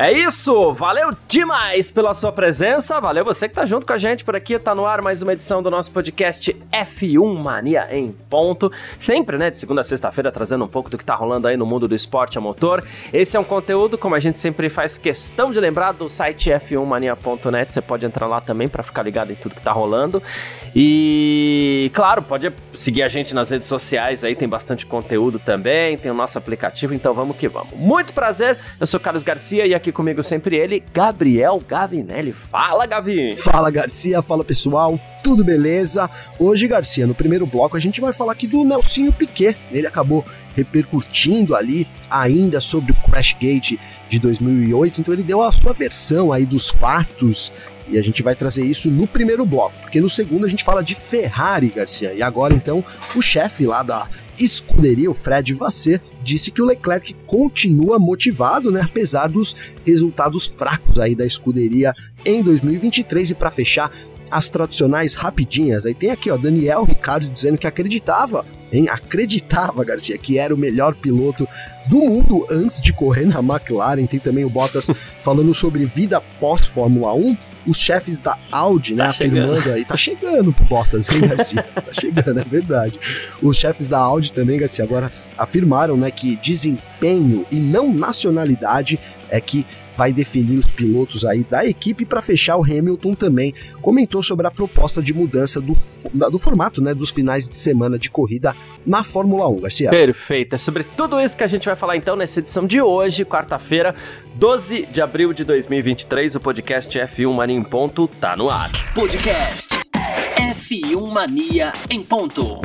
É isso, valeu demais pela sua presença, valeu você que tá junto com a gente por aqui, tá no ar mais uma edição do nosso podcast F1 Mania em ponto, sempre, né, de segunda a sexta-feira trazendo um pouco do que tá rolando aí no mundo do esporte a motor. Esse é um conteúdo, como a gente sempre faz questão de lembrar, do site f1mania.net, você pode entrar lá também para ficar ligado em tudo que tá rolando. E, claro, pode seguir a gente nas redes sociais aí, tem bastante conteúdo também, tem o nosso aplicativo, então vamos que vamos. Muito prazer, eu sou Carlos Garcia e aqui aqui comigo sempre ele, Gabriel Gavinelli. Fala, Gavi! Fala, Garcia, fala pessoal, tudo beleza? Hoje, Garcia, no primeiro bloco a gente vai falar aqui do Nelsinho Piquet. Ele acabou repercutindo ali ainda sobre o Crashgate de 2008, então ele deu a sua versão aí dos fatos e a gente vai trazer isso no primeiro bloco, porque no segundo a gente fala de Ferrari, Garcia. E agora então o chefe lá da escuderia, o Fred Vasseur, disse que o Leclerc continua motivado, né, apesar dos resultados fracos aí da escuderia em 2023 e para fechar as tradicionais rapidinhas. Aí tem aqui, ó, Daniel Ricardo dizendo que acreditava hein? Acreditava, Garcia, que era o melhor piloto do mundo antes de correr na McLaren. Tem também o Bottas falando sobre vida pós-Fórmula 1. Os chefes da Audi, né, tá afirmando chegando. aí, tá chegando pro Bottas, hein, Garcia? tá chegando, é verdade. Os chefes da Audi também, Garcia, agora afirmaram, né, que desempenho e não nacionalidade é que vai definir os pilotos aí da equipe para fechar o Hamilton também comentou sobre a proposta de mudança do, do formato, né, dos finais de semana de corrida na Fórmula 1, Garcia. Perfeito, é sobre tudo isso que a gente vai falar então nessa edição de hoje, quarta-feira, 12 de abril de 2023, o podcast F1 Mania em ponto tá no ar. Podcast F1 Mania em ponto.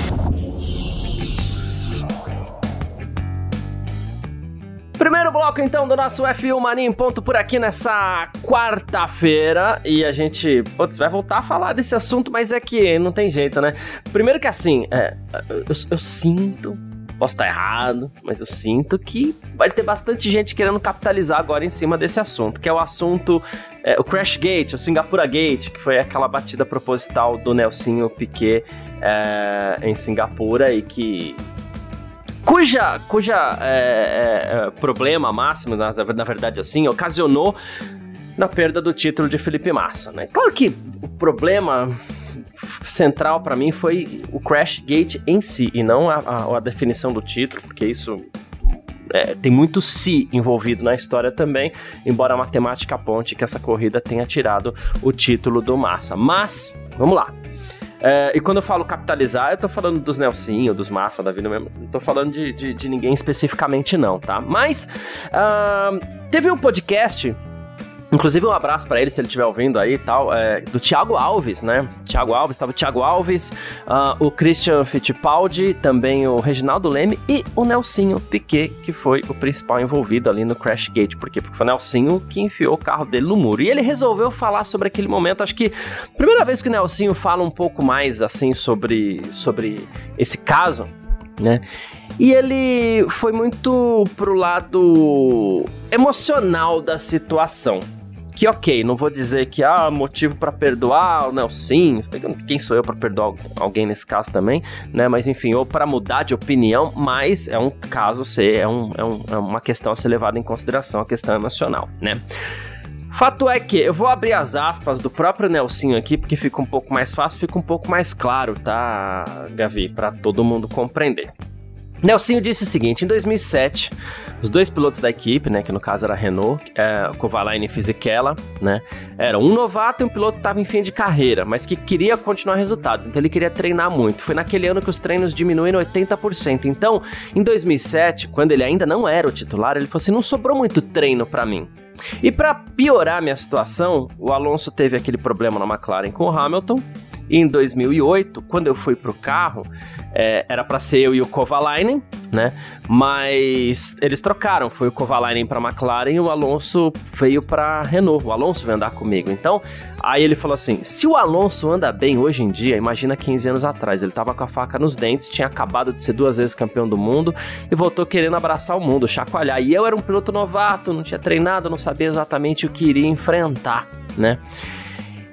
Primeiro bloco, então, do nosso F1 Mania em ponto por aqui nessa quarta-feira. E a gente, putz, vai voltar a falar desse assunto, mas é que não tem jeito, né? Primeiro que assim, é, eu, eu sinto posso estar errado, mas eu sinto que vai ter bastante gente querendo capitalizar agora em cima desse assunto, que é o assunto, é, o Crash Gate, o Singapura Gate, que foi aquela batida proposital do Nelsinho Piquet é, em Singapura e que cuja, cuja é, é, é, problema máximo, na, na verdade assim, ocasionou na perda do título de Felipe Massa, né? Claro que o problema central para mim foi o Crash Gate em si e não a, a, a definição do título, porque isso é, tem muito si envolvido na história também, embora a matemática aponte que essa corrida tenha tirado o título do Massa. Mas, vamos lá. É, e quando eu falo capitalizar, eu tô falando dos Nelsinho, dos Massa da vida mesmo. Não tô falando de, de, de ninguém especificamente, não, tá? Mas uh, teve um podcast Inclusive, um abraço para ele, se ele estiver ouvindo aí e tal, é, do Thiago Alves, né? Thiago Alves, estava o Thiago Alves, uh, o Christian Fittipaldi, também o Reginaldo Leme e o Nelsinho Piquet, que foi o principal envolvido ali no Crash Gate. Por quê? Porque foi o Nelsinho que enfiou o carro dele no muro. E ele resolveu falar sobre aquele momento. Acho que primeira vez que o Nelsinho fala um pouco mais, assim, sobre, sobre esse caso, né? E ele foi muito pro lado emocional da situação que ok, não vou dizer que ah, motivo para perdoar, não, sim, quem sou eu para perdoar alguém nesse caso também, né? Mas enfim, ou para mudar de opinião, mas é um caso ser, é, um, é, um, é uma questão a ser levada em consideração, a questão emocional, né? Fato é que eu vou abrir as aspas do próprio Nelsinho aqui, porque fica um pouco mais fácil, fica um pouco mais claro, tá, Gavi, para todo mundo compreender. Nelsinho disse o seguinte: em 2007, os dois pilotos da equipe, né, que no caso era Renault, é, Kovalainen e Fisichella, né, eram um novato e um piloto que estava em fim de carreira, mas que queria continuar resultados, então ele queria treinar muito. Foi naquele ano que os treinos diminuíram 80%. Então, em 2007, quando ele ainda não era o titular, ele falou assim: não sobrou muito treino para mim. E para piorar minha situação, o Alonso teve aquele problema na McLaren com o Hamilton em 2008, quando eu fui pro carro, é, era para ser eu e o Kovalainen, né? Mas eles trocaram, foi o Kovalainen para McLaren e o Alonso veio para Renault. O Alonso veio andar comigo. Então, aí ele falou assim: "Se o Alonso anda bem hoje em dia, imagina 15 anos atrás, ele tava com a faca nos dentes, tinha acabado de ser duas vezes campeão do mundo e voltou querendo abraçar o mundo, chacoalhar. E eu era um piloto novato, não tinha treinado, não sabia exatamente o que iria enfrentar, né?"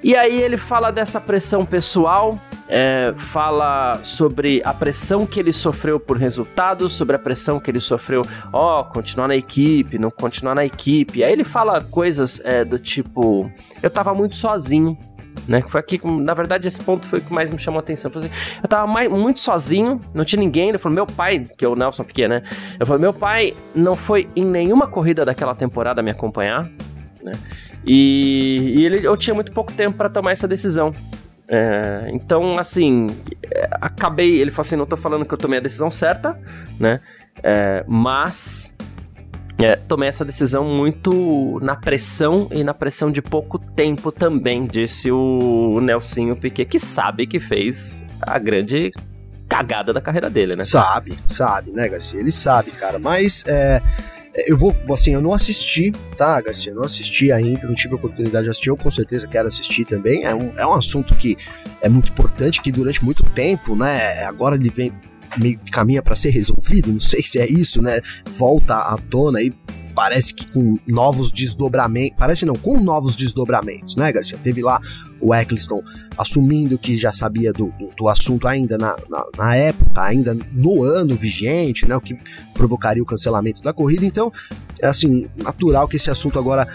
E aí ele fala dessa pressão pessoal, é, fala sobre a pressão que ele sofreu por resultados, sobre a pressão que ele sofreu, ó, oh, continuar na equipe, não continuar na equipe. Aí ele fala coisas é, do tipo, eu tava muito sozinho, né? Foi aqui, na verdade, esse ponto foi o que mais me chamou a atenção. Eu, assim, eu tava mais, muito sozinho, não tinha ninguém. Ele falou, meu pai, que é o Nelson Piquet, né? Eu falei, meu pai não foi em nenhuma corrida daquela temporada me acompanhar, né? E, e ele, eu tinha muito pouco tempo para tomar essa decisão. É, então, assim, é, acabei. Ele falou assim: não tô falando que eu tomei a decisão certa, né? É, mas é, tomei essa decisão muito na pressão e na pressão de pouco tempo também, disse o Nelsinho Piquet, que sabe que fez a grande cagada da carreira dele, né? Sabe, sabe, né, Garcia? Ele sabe, cara. Mas é, eu vou, assim, eu não assisti, tá, Garcia? Eu não assisti ainda, não tive a oportunidade de assistir, eu com certeza quero assistir também. É um, é um assunto que é muito importante, que durante muito tempo, né, agora ele vem meio que caminha para ser resolvido, não sei se é isso, né? Volta à tona aí parece que com novos desdobramentos. Parece não, com novos desdobramentos, né, Garcia? Teve lá o Eccleston assumindo que já sabia do, do, do assunto ainda na, na, na, época, ainda no ano vigente, né? O que provocaria o cancelamento da corrida. Então, é assim, natural que esse assunto agora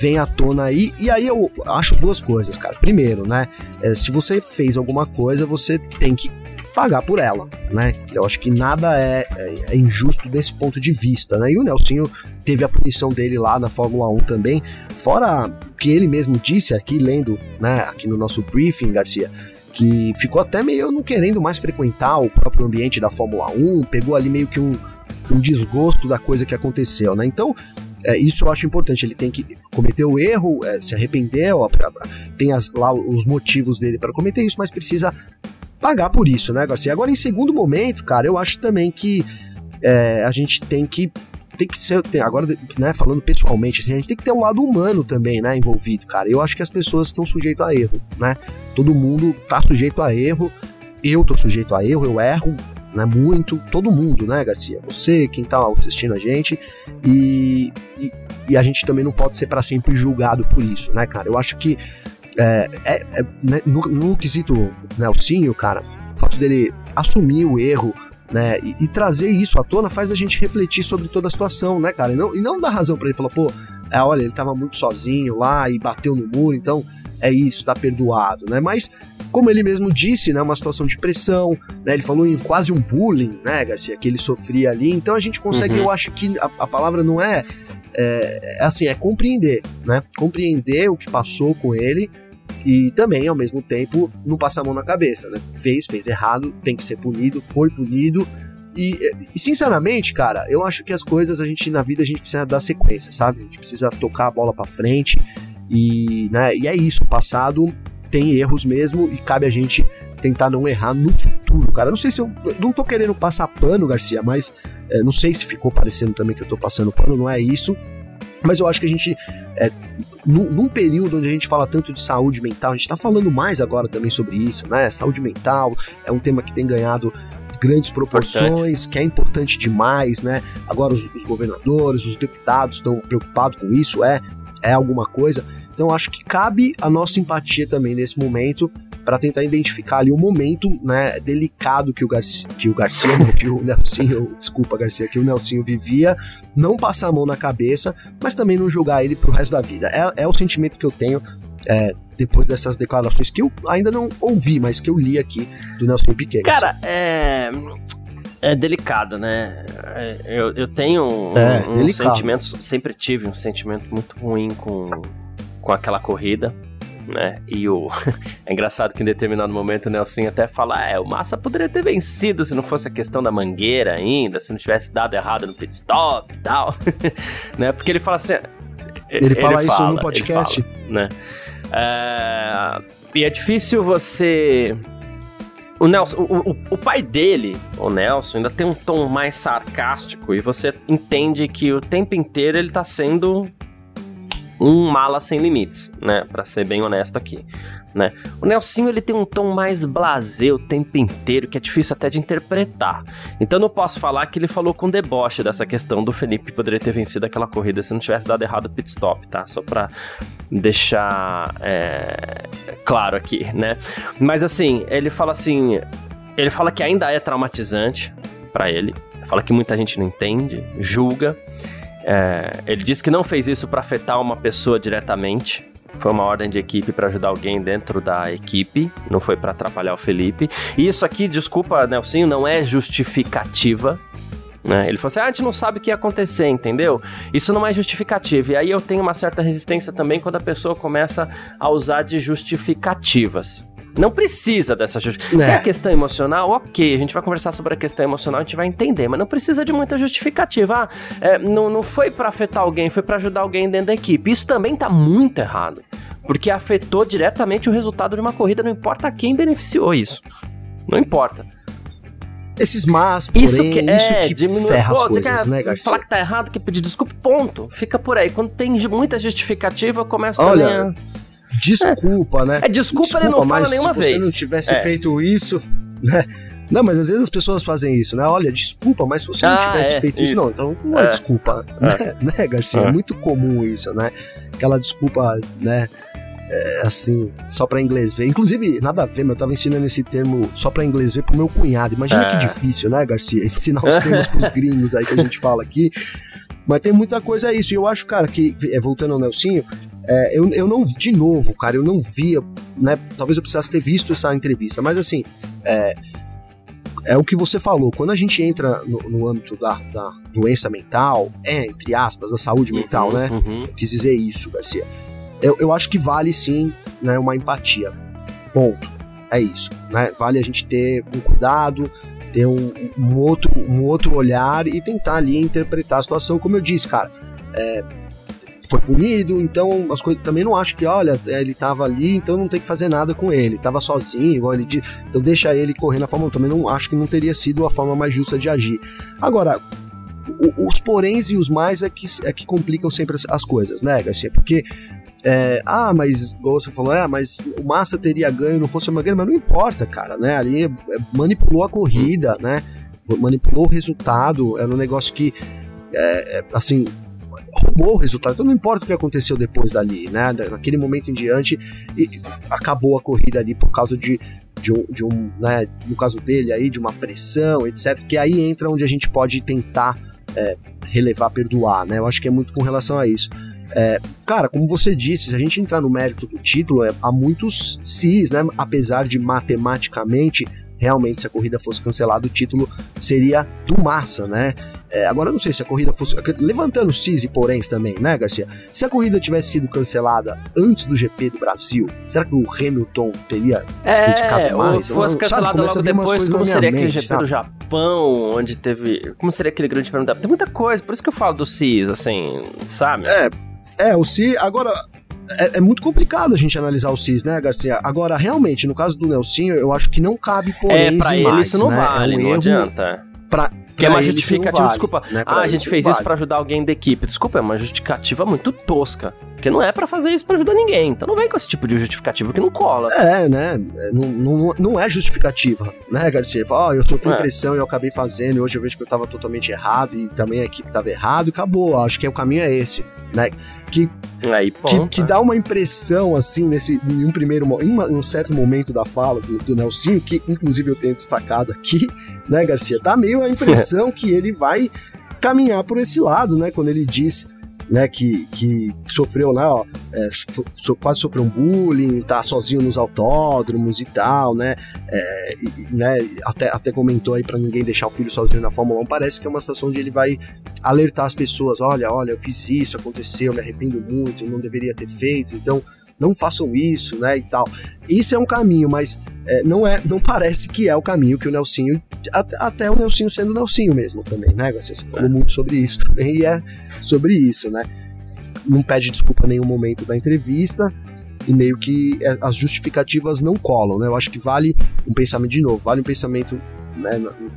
venha à tona aí. E aí eu acho duas coisas, cara. Primeiro, né? É, se você fez alguma coisa, você tem que pagar por ela, né? Eu acho que nada é, é, é, injusto desse ponto de vista, né? E o Nelsinho teve a punição dele lá na Fórmula 1 também, fora o que ele mesmo disse aqui, lendo, né, aqui no nosso briefing, Garcia, que ficou até meio não querendo mais frequentar o próprio ambiente da Fórmula 1, pegou ali meio que um, um desgosto da coisa que aconteceu, né? Então, é, isso eu acho importante. Ele tem que cometer o erro, é, se arrependeu, tem as, lá os motivos dele para cometer isso, mas precisa pagar por isso, né, Garcia? Agora, em segundo momento, cara, eu acho também que é, a gente tem que tem que ser, tem, agora, né, falando pessoalmente, assim, a gente tem que ter o um lado humano também, né, envolvido, cara. Eu acho que as pessoas estão sujeitas a erro, né? Todo mundo tá sujeito a erro. Eu tô sujeito a erro, eu erro, né, muito, todo mundo, né, Garcia? Você, quem tá assistindo a gente, e, e, e a gente também não pode ser para sempre julgado por isso, né, cara? Eu acho que é, é, é né, no, no, quesito Nelsinho, cara, o fato dele assumir o erro, né, e, e, trazer isso à tona faz a gente refletir sobre toda a situação, né, cara, e não, e não dar razão para ele, falar, pô, é, olha, ele tava muito sozinho lá e bateu no muro, então é isso, tá perdoado, né, mas como ele mesmo disse, né, uma situação de pressão, né, ele falou em quase um bullying, né, Garcia, que ele sofria ali, então a gente consegue, uhum. eu acho que a, a palavra não é, é, é assim, é compreender, né, compreender o que passou com ele, e também, ao mesmo tempo, não passar a mão na cabeça, né? Fez, fez errado, tem que ser punido, foi punido. E, e, sinceramente, cara, eu acho que as coisas a gente na vida a gente precisa dar sequência, sabe? A gente precisa tocar a bola para frente e, né, e é isso, o passado tem erros mesmo e cabe a gente tentar não errar no futuro, cara. Não sei se eu, não tô querendo passar pano, Garcia, mas é, não sei se ficou parecendo também que eu tô passando pano, não é isso. Mas eu acho que a gente, é, num, num, período onde a gente fala tanto de saúde mental, a gente está falando mais agora também sobre isso, né? Saúde mental é um tema que tem ganhado grandes proporções, importante. que é importante demais, né? Agora os, os governadores, os deputados estão preocupados com isso, é, é alguma coisa. Então acho que cabe a nossa empatia também nesse momento para tentar identificar ali o momento, né, delicado que o Garcia, que o Garcia, que o Nelsinho, desculpa Garcia, que o Nelsinho vivia, não passar a mão na cabeça, mas também não julgar ele pro resto da vida. É, é o sentimento que eu tenho é, depois dessas declarações que eu ainda não ouvi, mas que eu li aqui do Nelson Piquet. Cara, é é delicado, né? É, eu, eu tenho um, é, um sentimento, sempre tive um sentimento muito ruim com, com aquela corrida né? E o. é engraçado que em determinado momento o Nelson até fala: é, o Massa poderia ter vencido se não fosse a questão da mangueira ainda, se não tivesse dado errado no pit stop e tal. né? Porque ele fala assim. Ele, ele fala isso no podcast? Fala, né? É, e é difícil você o Nelson, o, o, o, pai dele, o Nelson, ainda tem um tom mais sarcástico e você entende que o tempo inteiro ele tá sendo um mala sem limites, né? Para ser bem honesto aqui, né? O Nelsinho ele tem um tom mais blasé o tempo inteiro, que é difícil até de interpretar. Então não posso falar que ele falou com deboche dessa questão do Felipe poderia ter vencido aquela corrida se não tivesse dado errado o pit stop, tá? Só para deixar é, claro aqui, né? Mas assim, ele fala assim, ele fala que ainda é traumatizante para ele, fala que muita gente não entende, julga. É, ele disse que não fez isso para afetar uma pessoa diretamente. Foi uma ordem de equipe para ajudar alguém dentro da equipe, não foi para atrapalhar o Felipe. E isso aqui, desculpa, Nelsinho, não é justificativa né? Ele falou assim: ah, a gente não sabe o que ia acontecer, entendeu? Isso não é justificativa. E aí eu tenho uma certa resistência também quando a pessoa começa a usar de justificativas. Não precisa dessa justificativa. É. a questão emocional, ok, a gente vai conversar sobre a questão emocional, a gente vai entender, mas não precisa de muita justificativa. Ah, é, não, não foi para afetar alguém, foi para ajudar alguém dentro da equipe. Isso também tá muito errado. Porque afetou diretamente o resultado de uma corrida, não importa quem beneficiou isso. Não importa esses mas, porém, isso que, é, isso que diminui, ferra pô, as coisas, né, Garcia? Falar que tá errado, que pedir desculpa, ponto. Fica por aí. Quando tem muita justificativa, começa Olha, também a... Desculpa, é. né? É, desculpa, desculpa ele não fala nenhuma se vez. Se você não tivesse é. feito isso, né? Não, mas às vezes as pessoas fazem isso, né? Olha, desculpa, mas se você não ah, tivesse é, feito isso, isso, não, então não é, é. desculpa, né, né, Garcia? É. muito comum isso, né? Aquela desculpa, né? é, assim, só para inglês ver. Inclusive, nada a ver, mas eu tava ensinando esse termo só para inglês ver pro meu cunhado. Imagina é. que difícil, né, Garcia? Ensinar os termos pros gringos aí que a gente fala aqui. Mas tem muita coisa isso. E eu acho, cara, que, é, voltando ao Nelsinho, é, eu, eu não, de novo, cara, eu não via, né? Talvez eu precisasse ter visto essa entrevista, mas assim, é, é o que você falou. Quando a gente entra no, no âmbito da, da, doença mental, é, entre aspas, da saúde mental, uhum, né? Uhum. Eu quis dizer isso, Garcia eu, eu acho que vale sim né, uma empatia. Ponto. É isso. Né? Vale a gente ter um cuidado, ter um, um, outro, um outro olhar e tentar ali interpretar a situação, como eu disse, cara. É, foi punido, então as coisas também não acho que, olha, ele tava ali, então não tem que fazer nada com ele, tava sozinho, igual ele então deixa ele correr na Fórmula 1. Também não acho que não teria sido a forma mais justa de agir. Agora, os poréns e os mais é que, é que complicam sempre as, as coisas, né, Garcia? Porque é, ah, mas, igual você falou, é, mas o Massa teria ganho, não fosse uma ganho, mas não importa, cara, né? Ali é, manipulou a corrida, né? Manipulou o resultado, era um negócio que, é, é, assim, roubou o resultado. Então não importa o que aconteceu depois dali, né? Naquele momento em diante, e acabou a corrida ali por causa de, de um, de um né, no caso dele aí, de uma pressão, etc. Que aí entra onde a gente pode tentar é, relevar, perdoar, né? Eu acho que é muito com relação a isso. É, cara, como você disse, se a gente entrar no mérito do título, é, há muitos cis, né? Apesar de matematicamente, realmente, se a corrida fosse cancelada, o título seria do Massa, né? É, agora eu não sei se a corrida fosse. Levantando cis e poréns também, né, Garcia? Se a corrida tivesse sido cancelada antes do GP do Brasil, será que o Hamilton teria é, se dedicado mais? Se fosse cancelada logo depois, como seria aquele GP sabe? do Japão, onde teve. Como seria aquele grande prêmio da. Tem muita coisa, por isso que eu falo do cis, assim, sabe? É é, o CIS. Agora, é, é, muito complicado a gente analisar o CIS, né, Garcia? Agora, realmente, no caso do Nelsinho, eu acho que não cabe por É, pra ele mais, isso não né? vale, é um não erro adianta. Pra, que é uma justificativa, vale, desculpa. Né? Ah, a gente fez vale. isso para ajudar alguém da equipe. Desculpa, é uma justificativa muito tosca. Porque não é para fazer isso para ajudar ninguém. Então não vem com esse tipo de justificativa que não cola. É, né? É, não, não, não é justificativa, né, Garcia? Fala, oh, eu sofri é. pressão e eu acabei fazendo, e hoje eu vejo que eu tava totalmente errado, e também a equipe tava errado, e acabou. Acho que o caminho é esse, né? Que, Aí, que, que, dá uma impressão, assim, nesse, em um primeiro em, uma, em um certo momento da fala do, do Nelsinho, que inclusive eu tenho destacado aqui, né, Garcia? Dá meio a impressão que ele vai caminhar por esse lado, né? Quando ele diz né, que, que sofreu, né, ó, é, so, quase sofreu um bullying, tá sozinho nos autódromos e tal, né, é, e, né até, até comentou aí para ninguém deixar o filho sozinho na Fórmula 1, parece que é uma situação onde ele vai alertar as pessoas, olha, olha, eu fiz isso, aconteceu, me arrependo muito, eu não deveria ter feito, então não façam isso, né, e tal. Isso é um caminho, mas é, não é, não parece que é o caminho que o Nelsinho, até o Nelsinho sendo o Nelsinho mesmo também, né, você falou é. muito sobre isso também, e é sobre isso, né. Não pede desculpa em nenhum momento da entrevista, e meio que é, as justificativas não colam, né? Eu acho que vale um pensamento de novo, vale um pensamento né,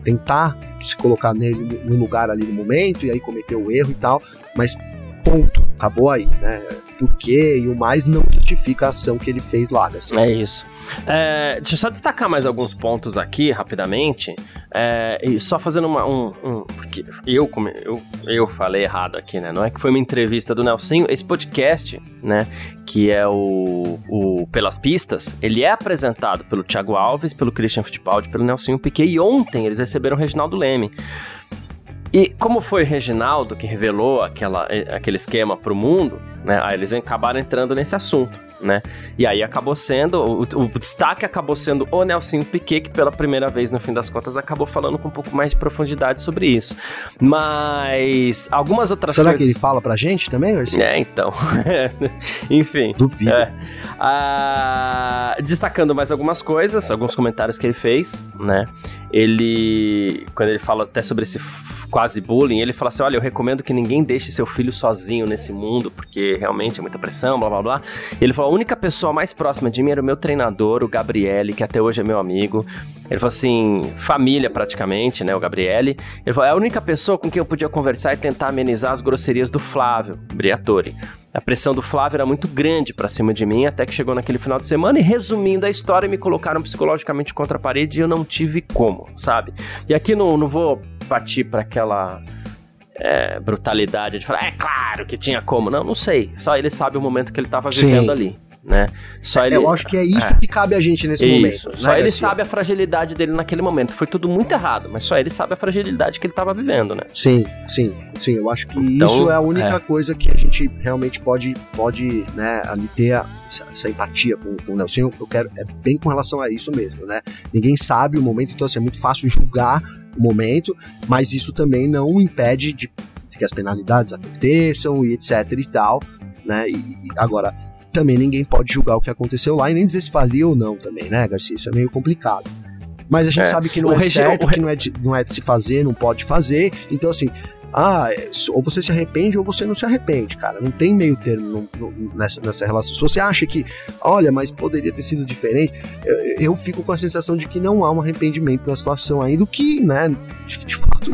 tentar se colocar nele no lugar ali no momento e aí cometer o erro e tal, mas ponto, acabou aí, né? Por quê e o mais não justifica a ação que ele fez lá. Né? É isso. É, deixa eu só destacar mais alguns pontos aqui, rapidamente. É, e só fazendo uma, um, um, Porque eu, eu, eu falei errado aqui, né? Não é que foi uma entrevista do Nelsinho. Esse podcast, né? Que é o, o Pelas Pistas, ele é apresentado pelo Thiago Alves, pelo Christian Fittipaldi, pelo Nelsinho Piquet. E ontem eles receberam o Reginaldo Leme. E como foi o Reginaldo que revelou aquela, aquele esquema para o mundo, né? Aí eles acabaram entrando nesse assunto, né? E aí acabou sendo, o, o destaque acabou sendo o Nelson Piquet, que pela primeira vez, no fim das contas, acabou falando com um pouco mais de profundidade sobre isso. Mas algumas outras Será coisas... que ele fala pra gente também, Garcia? É, então. Enfim. Duvido. É. Ah, destacando mais algumas coisas, alguns comentários que ele fez, né? Ele, quando ele fala até sobre esse quase bullying, ele fala assim: olha, eu recomendo que ninguém deixe seu filho sozinho nesse mundo, porque realmente é muita pressão, blá blá blá. Ele falou: a única pessoa mais próxima de mim era o meu treinador, o Gabriele, que até hoje é meu amigo. Ele falou assim: família praticamente, né? O Gabriele. Ele falou: é a única pessoa com quem eu podia conversar e tentar amenizar as grosserias do Flávio, Briatore. A pressão do Flávio era muito grande para cima de mim, até que chegou naquele final de semana e resumindo a história, me colocaram psicologicamente contra a parede e eu não tive como, sabe? E aqui não, não vou partir para aquela é, brutalidade de falar, é claro que tinha como. Não, não sei. Só ele sabe o momento que ele estava vivendo ali. Né? Só ele, eu acho que é isso é. que cabe a gente nesse isso. momento. Só né, ele Garcia? sabe a fragilidade dele naquele momento. Foi tudo muito errado, mas só ele sabe a fragilidade que ele estava vivendo, né? Sim, sim, sim. Eu acho que então, isso é a única é. coisa que a gente realmente pode, pode né, ali ter a, essa, empatia com, com o Nelson. Eu quero, é bem com relação a isso mesmo, né? Ninguém sabe o momento, então assim, é muito fácil julgar momento, mas isso também não impede de, que as penalidades aconteçam e etc e tal, né? E, e agora, também ninguém pode julgar o que aconteceu lá e nem dizer se valia ou não também, né, Garcia? Isso é meio complicado. Mas a gente é, sabe que não é certo, que não é, de, não é de se fazer, não pode fazer. Então, assim, ah, é, ou você se arrepende ou você não se arrepende, cara. Não tem meio termo no, no, nessa, nessa relação. Se você acha que, olha, mas poderia ter sido diferente, eu, eu, fico com a sensação de que não há um arrependimento na situação ainda, o que, né, de, de fato.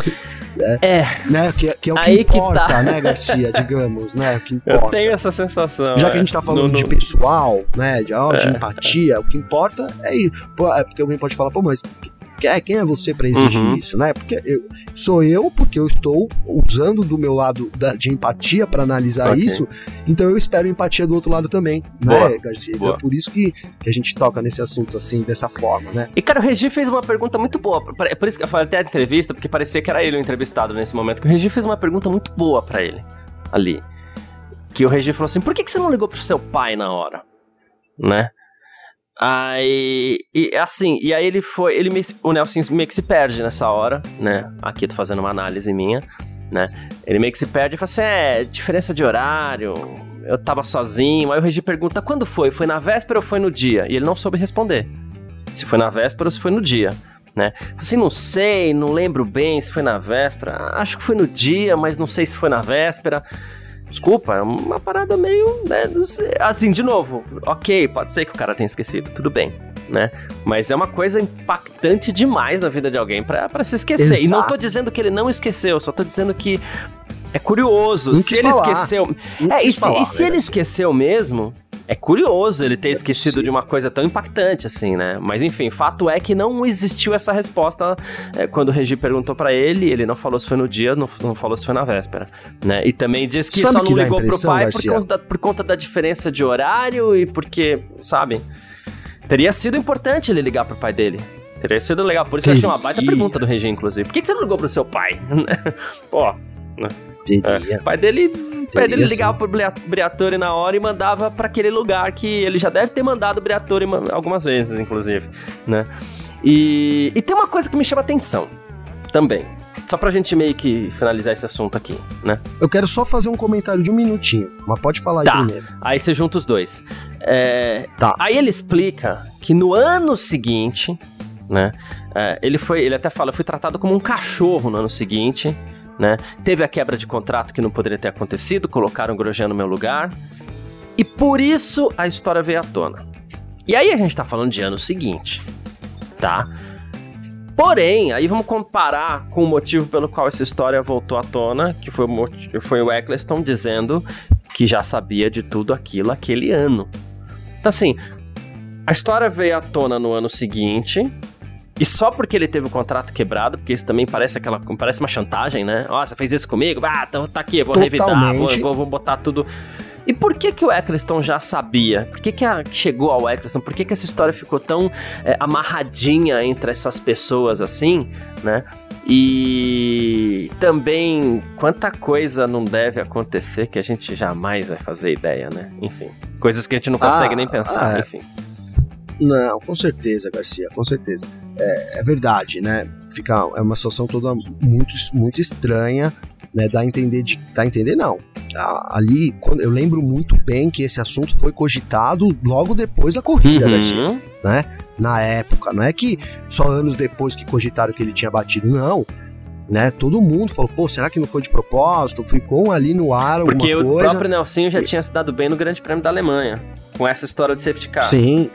É, é. Né, que, que é o que importa, que tá. né, Garcia, digamos, né, o que importa. Eu tenho essa sensação. Já que a gente tá é. falando no, de pessoal, né, de, ó, de é, empatia, o que importa é isso. É porque alguém pode falar, pô, mas é, quem é você para exigir uhum. isso, né? Porque eu, sou eu, porque eu estou usando do meu lado da, de empatia para analisar okay. isso, então eu espero empatia do outro lado também, né, Boa. né, Garcia? Então é por isso que, que a gente toca nesse assunto assim, dessa forma, né? E, cara, o Regi fez uma pergunta muito boa, é por isso que eu falei até a entrevista, porque parecia que era ele o entrevistado nesse momento, que o Regi fez uma pergunta muito boa para ele, ali. Que o Regi falou assim, por que, que você não ligou pro seu pai na hora? Né? Aí, e assim, e aí ele foi, ele me, o Nelson meio que se perde nessa hora, né? Aqui tô fazendo uma análise minha, né? Ele meio que se perde e fala assim: é, diferença de horário, eu tava sozinho. Aí o Regi pergunta: quando foi? Foi na véspera ou foi no dia? E ele não soube responder. Se foi na véspera ou se foi no dia, né? Assim, não sei, não lembro bem se foi na véspera. Acho que foi no dia, mas não sei se foi na véspera. Desculpa, é uma parada meio, né, assim, de novo, ok, pode ser que o cara tenha esquecido, tudo bem, né? Mas é uma coisa impactante demais na vida de alguém para se esquecer. Exato. E não tô dizendo que ele não esqueceu, só tô dizendo que é curioso. Se ele falar. esqueceu. Não é, e se, falar, e se ele esqueceu mesmo, é curioso ele ter é esquecido de uma coisa tão impactante assim, né? Mas enfim, fato é que não existiu essa resposta é, quando o Regi perguntou para ele, ele não falou se foi no dia, não, não falou se foi na véspera, né? E também diz que sabe só não ligou pro pai por conta, da, por conta da diferença de horário e porque, sabe? Teria sido importante ele ligar pro pai dele. Teria sido legal. Por isso Teria. eu achei uma baita pergunta do Regi, inclusive. Por que, que você não ligou pro seu pai? Pô, né? É. O pai dele, pai dele ligava pro Briatore na hora e mandava para aquele lugar que ele já deve ter mandado o Briatore algumas vezes, inclusive, né? E, e tem uma coisa que me chama atenção também. Só pra gente meio que finalizar esse assunto aqui, né? Eu quero só fazer um comentário de um minutinho, mas pode falar tá. aí primeiro. Aí você junta os dois. É, tá. Aí ele explica que no ano seguinte, né? É, ele foi, ele até fala, eu fui tratado como um cachorro no ano seguinte né? Teve a quebra de contrato que não poderia ter acontecido, colocaram o Grosjean no meu lugar. E por isso a história veio à tona. E aí a gente tá falando de ano seguinte, tá? Porém, aí vamos comparar com o motivo pelo qual essa história voltou à tona, que foi o, foi o Eccleston dizendo que já sabia de tudo aquilo aquele ano. Então, assim, a história veio à tona no ano seguinte, e só porque ele teve o contrato quebrado, porque isso também parece aquela. Parece uma chantagem, né? Ó, oh, você fez isso comigo? Ah, então tá aqui, vou Totalmente. revidar, vou, vou, vou, botar tudo. E por que que o Eccleston já sabia? Por que que a, chegou ao Eccleston? Por que que essa história ficou tão é, amarradinha entre essas pessoas assim, né? E também quanta coisa não deve acontecer que a gente jamais vai fazer ideia, né? Enfim, coisas que a gente não consegue ah, nem pensar, ah, é. enfim. Não, com certeza, Garcia, com certeza. É, é, verdade, né? Fica, é uma situação toda muito, muito estranha, né? Dá a entender de. Dá a entender, não. Ali, quando, eu lembro muito bem que esse assunto foi cogitado logo depois da corrida, uhum. Garcia, né? Na época. Não é que só anos depois que cogitaram que ele tinha batido, não né? Todo mundo falou, pô, será que não foi de propósito? Ficou ali no ar alguma Porque coisa. Porque o próprio Nelsinho já e... tinha se dado bem no Grande Prêmio da Alemanha, com essa história de safety car. Sim,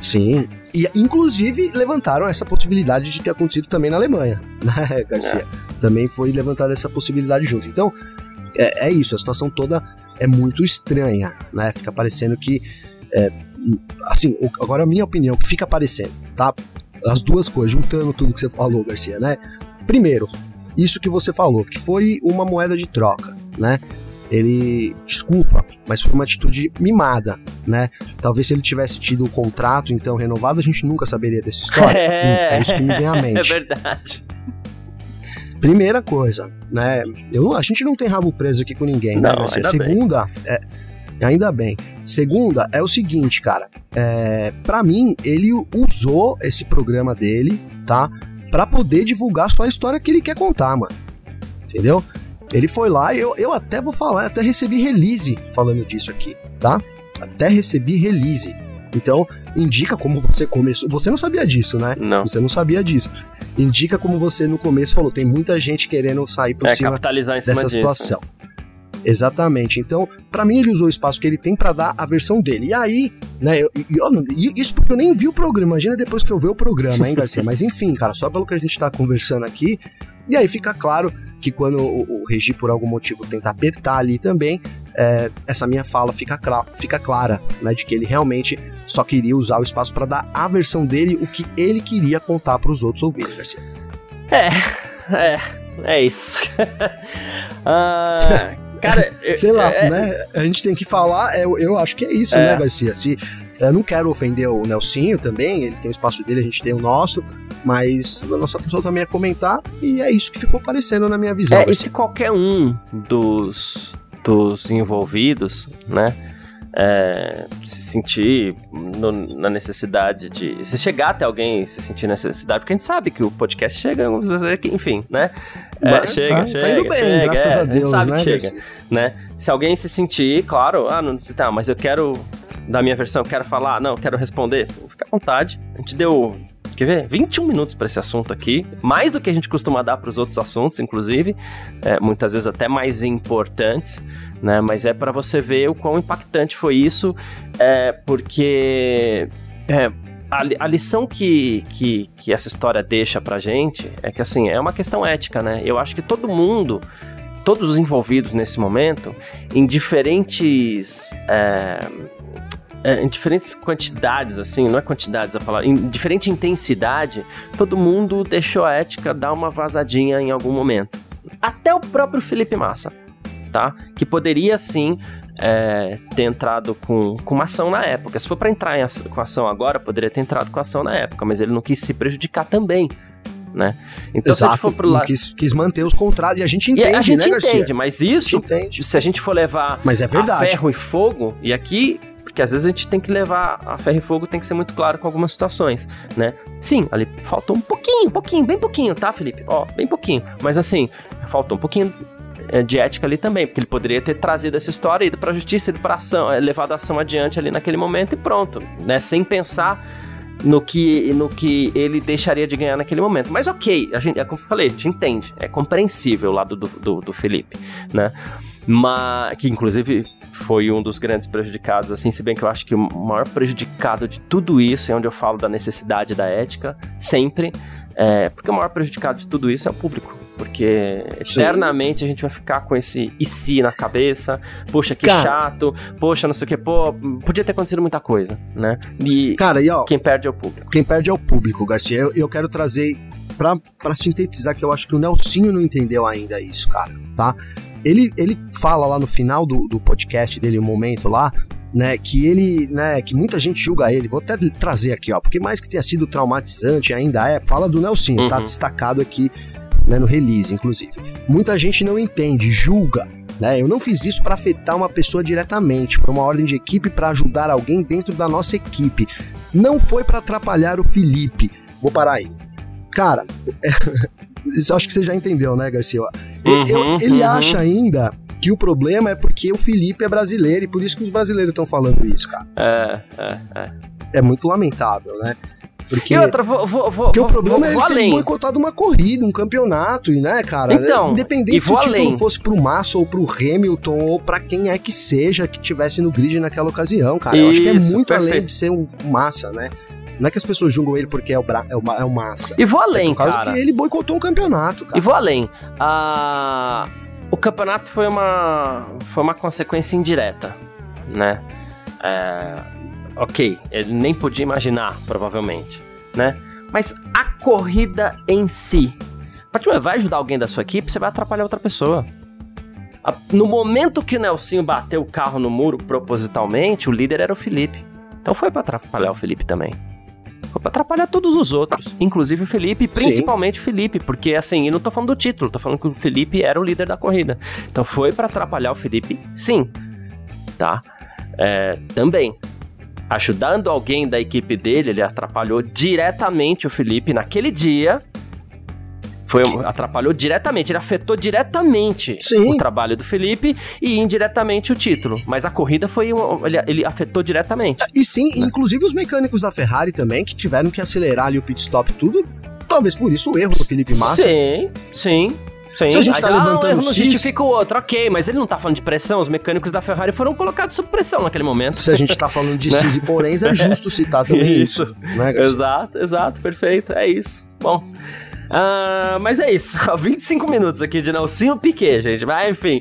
sim. E, inclusive, levantaram essa possibilidade de ter acontecido também na Alemanha, né, Garcia? É. Também foi levantada essa possibilidade junto. Então, é, é, isso, a situação toda é muito estranha, né? Fica parecendo que. É, assim, agora a minha opinião, que fica parecendo, tá? As duas coisas, juntando tudo que você falou, Garcia, né? Primeiro, isso que você falou, que foi uma moeda de troca, né? Ele desculpa, mas foi uma atitude mimada, né? Talvez se ele tivesse tido o contrato então renovado, a gente nunca saberia dessa história. É, é isso que me vem à mente. É verdade. Primeira coisa, né? Eu, a gente não tem rabo preso aqui com ninguém, né? não, né? Segunda, é, ainda bem. Segunda é o seguinte, cara. É, para mim, ele usou esse programa dele, tá? Para poder divulgar só a história que ele quer contar, mano. Entendeu? Ele foi lá e eu, eu até vou falar, até recebi release falando disso aqui, tá? Até recebi release. Então, indica como você começou. Você não sabia disso, né? Não. Você não sabia disso. Indica como você no começo falou, tem muita gente querendo sair por é, cima capitalizar em cima dessa disso. situação. Exatamente. Então, para mim, ele usou o espaço que ele tem para dar a versão dele. E aí, né, eu, eu, isso porque eu nem vi o programa. Imagina depois que eu ver o programa, hein, Garcia? Mas enfim, cara, só pelo que a gente tá conversando aqui. E aí fica claro que quando o, o Regi, por algum motivo, tenta apertar ali também, é, essa minha fala fica, fica clara, né, de que ele realmente só queria usar o espaço para dar a versão dele, o que ele queria contar para os outros ouvirem, Garcia. É, é, é isso. ah, cara, sei lá, é, né? A gente tem que falar, eu, eu acho que é isso, é. né, Garcia? Se eu não quero ofender o Nelsinho também, ele tem o espaço dele, a gente tem o nosso, mas a nossa função também é comentar, e é isso que ficou aparecendo na minha visão. É, e se qualquer um dos, dos envolvidos, né, é, se sentir no, na necessidade de. Se chegar até alguém se sentir necessidade, porque a gente sabe que o podcast chega, enfim, né? É, chega, tá, chega. Tá indo bem, chega, graças é, a Deus, a né? chega, né? Se alguém se sentir, claro, ah, não, tá, mas eu quero da minha versão, quero falar, não, quero responder, fica à vontade. A gente deu quer ver? 21 minutos para esse assunto aqui, mais do que a gente costuma dar para os outros assuntos, inclusive, é, muitas vezes até mais importantes, né? Mas é para você ver o quão impactante foi isso, é, porque é, a, lição que, que, que essa história deixa pra gente é que, assim, é uma questão ética, né? Eu acho que todo mundo todos os envolvidos nesse momento, em diferentes é, é, em diferentes quantidades, assim, não é quantidades a falar, em diferente intensidade, todo mundo deixou a ética dar uma vazadinha em algum momento. Até o próprio Felipe Massa, tá? Que poderia sim é, ter entrado com, com uma ação na época. Se for para entrar em, com ação agora, poderia ter entrado com ação na época, mas ele não quis se prejudicar também. Né? Então, Exato, se a gente for pro lado. Quis, quis manter os contratos, e a gente entende, e a gente né, entende, Garcia? mas isso, a se a gente for levar mas é verdade. ferro e fogo, e aqui porque às vezes a gente tem que levar a ferro e fogo, tem que ser muito claro com algumas situações, né? Sim, ali faltou um pouquinho, pouquinho, bem pouquinho, tá, Felipe? Ó, bem pouquinho. Mas assim, faltou um pouquinho é, de ética ali também, porque ele poderia ter trazido essa história, ido pra justiça, ido pra ação, é, levado a ação adiante ali naquele momento e pronto, né? Sem pensar no que, no que ele deixaria de ganhar naquele momento. Mas ok, a gente, é como eu falei, a gente entende, é compreensível o lado do, do, do Felipe, né? Mas, que inclusive foi um dos grandes prejudicados, assim, se bem que eu acho que o maior prejudicado de tudo isso é onde eu falo da necessidade da ética, sempre, é, porque o maior prejudicado de tudo isso é o público. Porque eternamente a gente vai ficar com esse e se na cabeça, poxa, que Cara, chato, poxa, não sei o que, pô, podia ter acontecido muita coisa, né? E, Cara, e ó, quem perde é o público. Quem perde é o público, Garcia. Eu, eu quero trazer pra, pra sintetizar que eu acho que o Nelsinho não entendeu ainda isso, cara, tá? Ele, ele fala lá no final do, do podcast dele, um momento lá, né, que ele, né, que muita gente julga ele. Vou até trazer aqui, ó, porque mais que tenha sido traumatizante ainda é, fala do Nelsinho, tá uhum. tá destacado aqui, né, no release, inclusive. Muita gente não entende, julga, né? Eu não fiz isso para afetar uma pessoa diretamente, foi uma ordem de equipe para ajudar alguém dentro da nossa equipe. Não foi para atrapalhar o Felipe. Vou parar aí. Cara, isso acho que você já entendeu, né, Garcia? Uhum, eu, ele uhum. acha ainda que o problema é porque o Felipe é brasileiro e por isso que os brasileiros estão falando isso, cara. É, é, é. É muito lamentável, né? Porque, e outra, vou, vou, vou, porque o problema é ele ter boicotado uma corrida, um campeonato, e né, cara? Então, independente se o título além. fosse pro Massa ou pro Hamilton ou pra quem é que seja que tivesse no grid naquela ocasião, cara. Isso, eu acho que é muito perfeito. além de ser um Massa, né? Não é que as pessoas julgam ele porque é o, bra é o, é o massa. E vou além, é por causa cara. que ele boicotou um campeonato, cara. E vou além. Ah, o campeonato foi uma, foi uma consequência indireta, né? É, ok, ele nem podia imaginar, provavelmente, né? Mas a corrida em si, para vai ajudar alguém da sua equipe, você vai atrapalhar outra pessoa. No momento que o Nelsinho bateu o carro no muro propositalmente, o líder era o Felipe. Então foi para atrapalhar o Felipe também pra atrapalhar todos os outros, inclusive o Felipe, principalmente Sim. o Felipe, porque assim, eu não tô falando do título, tô falando que o Felipe era o líder da corrida. Então foi para atrapalhar o Felipe? Sim. Tá? É, também. Ajudando alguém da equipe dele, ele atrapalhou diretamente o Felipe naquele dia foi, atrapalhou diretamente, ele afetou diretamente Sim. o trabalho do Felipe e indiretamente o título. Mas a corrida foi um, ele, ele afetou diretamente. E sim, né? inclusive os mecânicos da Ferrari também, que tiveram que acelerar ali o pit stop tudo. Talvez por isso o erro do Felipe Massa. Sim, sim. Sim, Se a gente tá ah, levantando não justifica o outro, ok, mas ele não tá falando de pressão, os mecânicos da Ferrari foram colocados sob pressão naquele momento. Se a gente tá falando de né? cis e poréns, é justo citar também isso. isso né, exato, exato, perfeito, é isso. Bom, Uh, mas é isso, 25 minutos aqui de Nelsinho Piquet, gente. Mas enfim,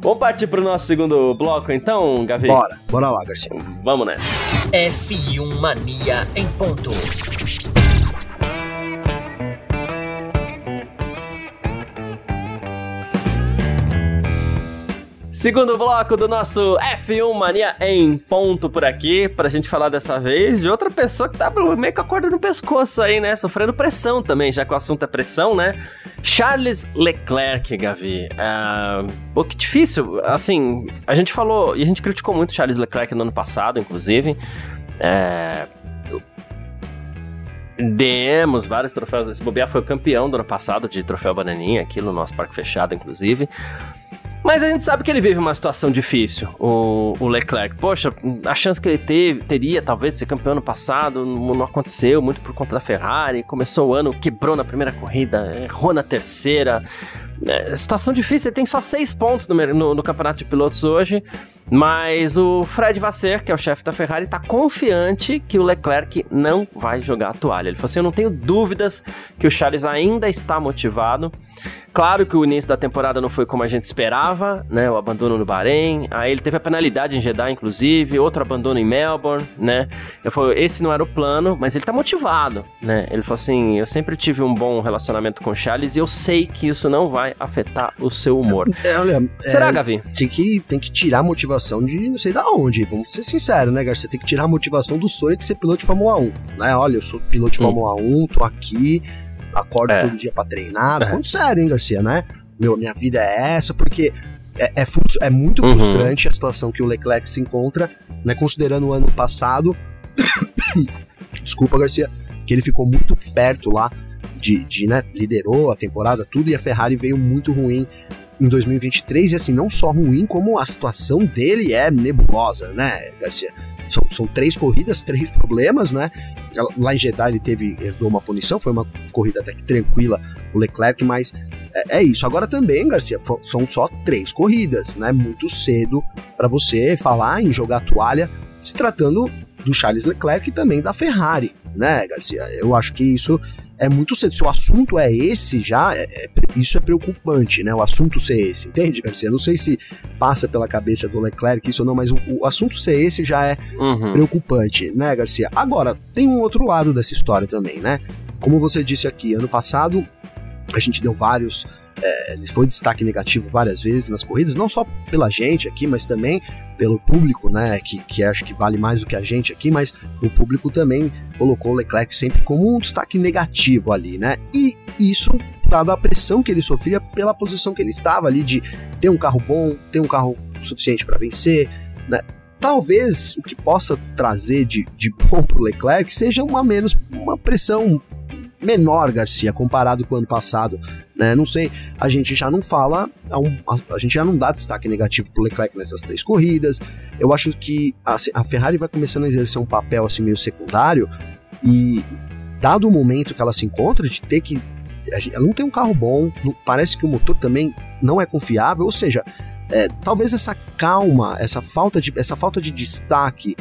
vamos partir pro nosso segundo bloco então, Gavi? Bora, bora lá, Garcia. Vamos nessa. F1 Mania em ponto. Segundo bloco do nosso F1 Mania em ponto por aqui, pra gente falar dessa vez de outra pessoa que tá meio com a corda no pescoço aí, né? Sofrendo pressão também, já que o assunto é pressão, né? Charles Leclerc, Gavi. Uh, pô, que difícil. Assim, a gente falou, e a gente criticou muito Charles Leclerc no ano passado, inclusive. É, Demos vários troféus. Esse bobear foi o campeão do ano passado de troféu bananinha aqui no nosso parque fechado, inclusive. Mas a gente sabe que ele vive uma situação difícil, o, o Leclerc. Poxa, a chance que ele teve, teria, talvez, de ser campeão no passado, não, aconteceu, muito por conta da Ferrari. Começou o ano, quebrou na primeira corrida, errou na terceira. É, situação difícil, ele tem só seis pontos no, no, no campeonato de pilotos hoje. Mas o Fred Vasser, que é o chefe da Ferrari, está confiante que o Leclerc não vai jogar a toalha. Ele falou assim: Eu não tenho dúvidas que o Charles ainda está motivado. Claro que o início da temporada não foi como a gente esperava, né? O abandono no Bahrein. Aí ele teve a penalidade em Jeddah, inclusive, outro abandono em Melbourne, né? Eu falei, esse não era o plano, mas ele tá motivado, né? Ele falou assim: eu sempre tive um bom relacionamento com o Charles e eu sei que isso não vai afetar o seu humor. É, olha, Será, é, Gavi? Tem que, tem que tirar a motivação de não sei da onde. Vamos ser sinceros, né, Garcia? Tem que tirar a motivação do sonho de ser piloto de Fórmula 1. Né? Olha, eu sou piloto de. Fórmula 1, tô aqui acordo é. todo dia pra treinar. É. Falando sério, hein, Garcia, né? Meu, minha vida é essa, porque é, é, é muito uhum. frustrante a situação que o Leclerc se encontra, né? Considerando o ano passado. Desculpa, Garcia, que ele ficou muito perto lá de, de, né, liderou a temporada, tudo, e a Ferrari veio muito ruim em 2023, e assim, não só ruim, como a situação dele é nebulosa, né, Garcia? São, são três corridas, três problemas, né? Lá em Jeddah ele teve, herdou uma punição, foi uma corrida até que tranquila o Leclerc, mas é, é isso. Agora também, Garcia, são só três corridas, né? Muito cedo para você falar em jogar toalha, se tratando do Charles Leclerc e também da Ferrari, né, Garcia? Eu acho que isso é muito cedo. Se o assunto é esse já, é, é, isso é preocupante, né? O assunto ser esse, entende, Garcia? Não sei se passa pela cabeça do Leclerc isso ou não, mas o, o assunto ser esse já é uhum. preocupante, né, Garcia? Agora, tem um outro lado dessa história também, né? Como você disse aqui, ano passado a gente deu vários é, ele foi destaque negativo várias vezes nas corridas, não só pela gente aqui, mas também pelo público, né? Que, que acho que vale mais do que a gente aqui, mas o público também colocou o Leclerc sempre como um destaque negativo ali, né? E isso, dado a pressão que ele sofria pela posição que ele estava ali, de ter um carro bom, ter um carro suficiente para vencer, né? Talvez o que possa trazer de, de bom pro Leclerc seja uma menos uma pressão menor, Garcia, comparado com o ano passado. Né? Não sei, a gente já não fala, a, um, a, a, gente já não dá destaque negativo pro Leclerc nessas três corridas. Eu acho que a, a Ferrari vai começando a exercer um papel assim meio secundário e dado o momento que ela se encontra de ter que ela não tem um carro bom, parece que o motor também não é confiável, ou seja, é, talvez essa calma, essa falta de, essa falta de destaque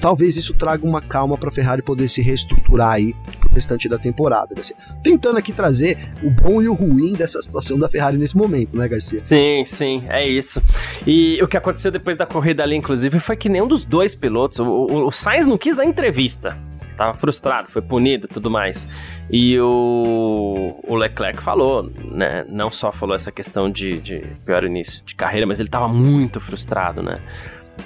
talvez isso traga uma calma para a Ferrari poder se reestruturar aí restante da temporada, Garcia. Tentando aqui trazer o bom e o ruim dessa situação da Ferrari nesse momento, né, Garcia? Sim, sim, é isso. E o que aconteceu depois da corrida ali, inclusive, foi que nenhum dos dois pilotos, o, o, Sainz não quis dar entrevista. Tava frustrado, foi punido tudo mais. E o, o Leclerc falou, né? Não só falou essa questão de, de pior início de carreira, mas ele tava muito frustrado, né?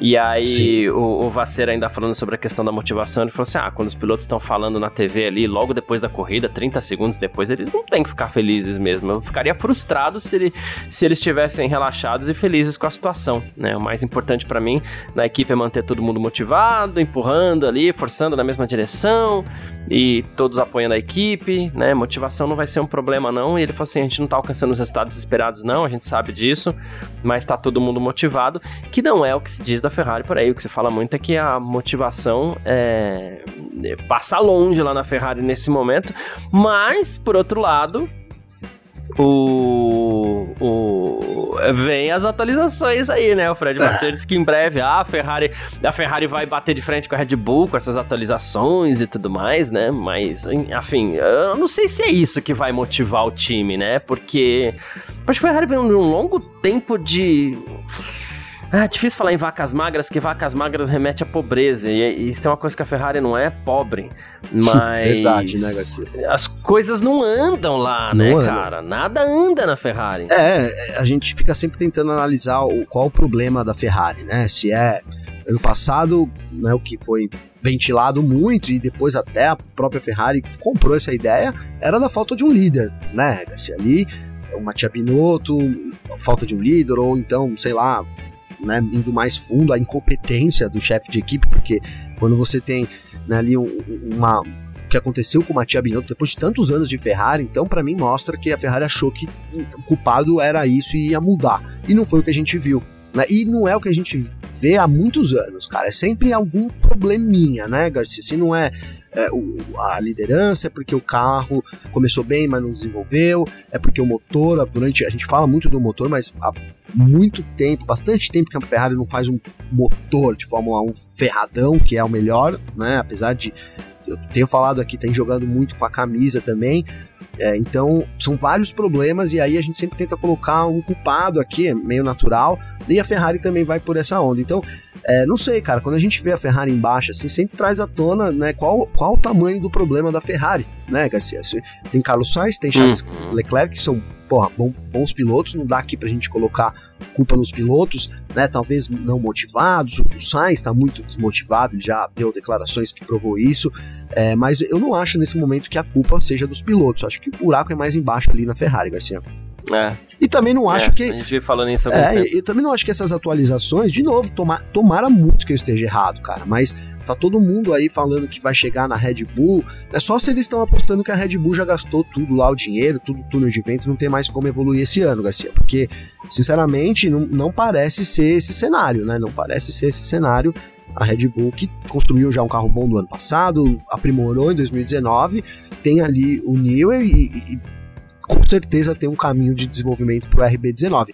E aí o, o ainda falando sobre a questão da motivação, ele falou assim: ah, quando os pilotos estão falando na TV ali, logo depois da corrida, 30 segundos depois, eles não têm que ficar felizes mesmo. Eu ficaria frustrado se, ele, se eles estivessem relaxados e felizes com a situação. Né? O mais importante para mim na equipe é manter todo mundo motivado, empurrando ali, forçando na mesma direção e todos apoiando a equipe, né? Motivação não vai ser um problema, não. E ele falou assim: a gente não tá alcançando os resultados esperados, não, a gente sabe disso, mas tá todo mundo motivado, que não é o que se diz da Ferrari por aí. O que se fala muito é que a motivação é, é, passa longe lá na Ferrari nesse momento, mas, por outro lado, o, o vem as atualizações aí, né? O Fred Vasseur disse que em breve a Ferrari a Ferrari vai bater de frente com a Red Bull com essas atualizações e tudo mais, né? Mas enfim, eu não sei se é isso que vai motivar o time, né? Porque acho que a Ferrari vem um longo tempo de ah, difícil falar em vacas magras, que vacas magras remete à pobreza. E, isso é uma coisa que a Ferrari não é pobre. Mas. Verdade, né, Garcia? As coisas não andam lá, não né, anda. cara? Nada anda na Ferrari. É, a gente fica sempre tentando analisar o, qual o problema da Ferrari, né? Se é. Ano passado, né, o que foi ventilado muito e depois até a própria Ferrari comprou essa ideia, era da falta de um líder, né, Garcia? Ali, o Mattia Binotto, falta de um líder, ou então, sei lá, né, indo mais fundo, a incompetência do chefe de equipe, porque quando você tem né, ali um, uma o que aconteceu com o Mattia Binotto depois de tantos anos de Ferrari, então para mim mostra que a Ferrari achou que o culpado era isso e ia mudar. E não foi o que a gente viu. Né? E não é o que a gente vê há muitos anos, cara. É sempre algum probleminha, né, Garcia? Se não é, é o, a liderança, é porque o carro começou bem, mas não desenvolveu, é porque o motor, durante. A gente fala muito do motor, mas há muito tempo, bastante tempo que a Ferrari não faz um motor de Fórmula 1 ferradão, que é o melhor, né? Apesar de. Eu tenho falado aqui, tem jogando muito com a camisa também, é, então, são vários problemas e aí a gente sempre tenta colocar um culpado aqui, é meio natural, e a Ferrari também vai por essa onda. Então, é, não sei, cara, quando a gente vê a Ferrari embaixo, assim, sempre traz à tona, né, qual, qual o tamanho do problema da Ferrari, né, Garcia? Tem Carlos Sainz, tem Charles uhum. Leclerc, que são, porra, bons, bons pilotos, não dá aqui pra gente colocar culpa nos pilotos, né, talvez não motivados, o Sainz está muito desmotivado, ele já deu declarações que provou isso, é, mas eu não acho nesse momento que a culpa seja dos pilotos. Acho que o buraco é mais embaixo ali na Ferrari, Garcia. É. E também não acho é, que. A gente veio falando isso É, eu também não acho que essas atualizações, de novo, toma, tomara muito que eu esteja errado, cara, mas tá todo mundo aí falando que vai chegar na Red Bull. É só se eles estão apostando que a Red Bull já gastou tudo lá, o dinheiro, tudo túnel de vento, não tem mais como evoluir esse ano, Garcia. Porque, sinceramente, não, não parece ser esse cenário, né? Não parece ser esse cenário a Red Bull, que construiu já um carro bom no ano passado, aprimorou em 2019, tem ali o Newey e, e com certeza tem um caminho de desenvolvimento para o RB19.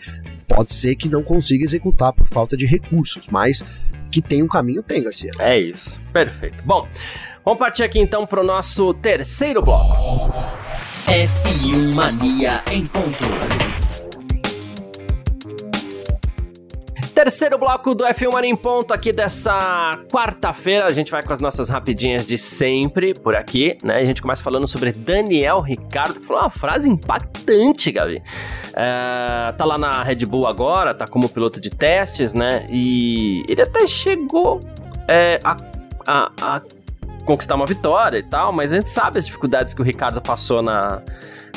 Pode ser que não consiga executar por falta de recursos, mas que tem um caminho, tem, Garcia. É isso, perfeito. Bom, vamos partir aqui então para o nosso terceiro bloco. F1 Mania em ponto. Terceiro bloco do F1 Mania em Ponto aqui dessa quarta-feira. A gente vai com as nossas rapidinhas de sempre por aqui, né? A gente começa falando sobre Daniel Ricardo, que falou uma frase impactante, Gabi. É, tá lá na Red Bull agora, tá como piloto de testes, né? E ele até chegou é, a, a, a conquistar uma vitória e tal, mas a gente sabe as dificuldades que o Ricardo passou na